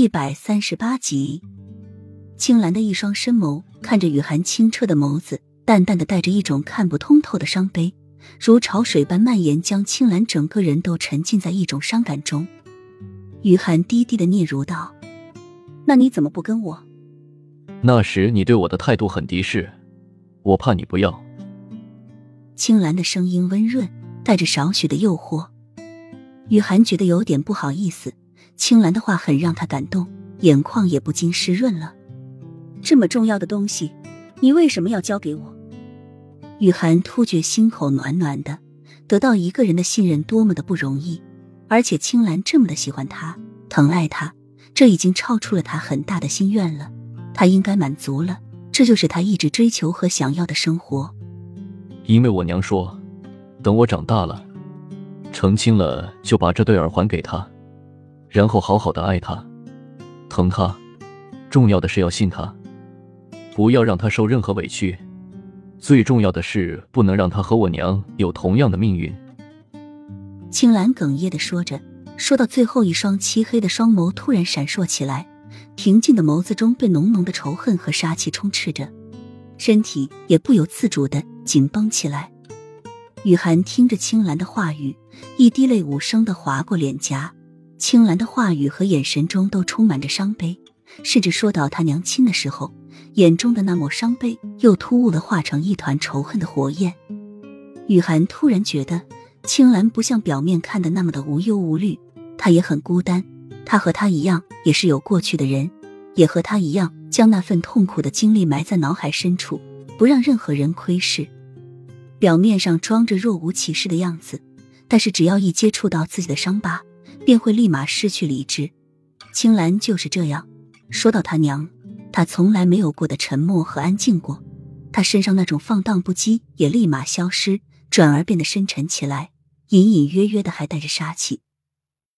一百三十八集，青兰的一双深眸看着雨涵清澈的眸子，淡淡的带着一种看不通透的伤悲，如潮水般蔓延，将青兰整个人都沉浸在一种伤感中。雨涵低低的嗫嚅道：“那你怎么不跟我？”那时你对我的态度很敌视，我怕你不要。青兰的声音温润，带着少许的诱惑。雨涵觉得有点不好意思。青兰的话很让他感动，眼眶也不禁湿润了。这么重要的东西，你为什么要交给我？雨涵突觉心口暖暖的，得到一个人的信任多么的不容易，而且青兰这么的喜欢他，疼爱他，这已经超出了他很大的心愿了。他应该满足了，这就是他一直追求和想要的生活。因为我娘说，等我长大了，成亲了，就把这对耳环给他。然后好好的爱他，疼他，重要的是要信他，不要让他受任何委屈。最重要的是不能让他和我娘有同样的命运。青兰哽咽的说着，说到最后，一双漆黑的双眸突然闪烁起来，平静的眸子中被浓浓的仇恨和杀气充斥着，身体也不由自主的紧绷起来。雨涵听着青兰的话语，一滴泪无声的划过脸颊。青兰的话语和眼神中都充满着伤悲，甚至说到他娘亲的时候，眼中的那抹伤悲又突兀的化成一团仇恨的火焰。雨涵突然觉得，青兰不像表面看的那么的无忧无虑，她也很孤单。她和他一样，也是有过去的人，也和他一样，将那份痛苦的经历埋在脑海深处，不让任何人窥视。表面上装着若无其事的样子，但是只要一接触到自己的伤疤。便会立马失去理智。青兰就是这样。说到他娘，他从来没有过的沉默和安静过。他身上那种放荡不羁也立马消失，转而变得深沉起来，隐隐约约的还带着杀气。